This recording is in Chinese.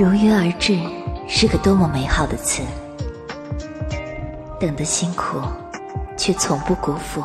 如约而至，是个多么美好的词。等的辛苦，却从不辜负。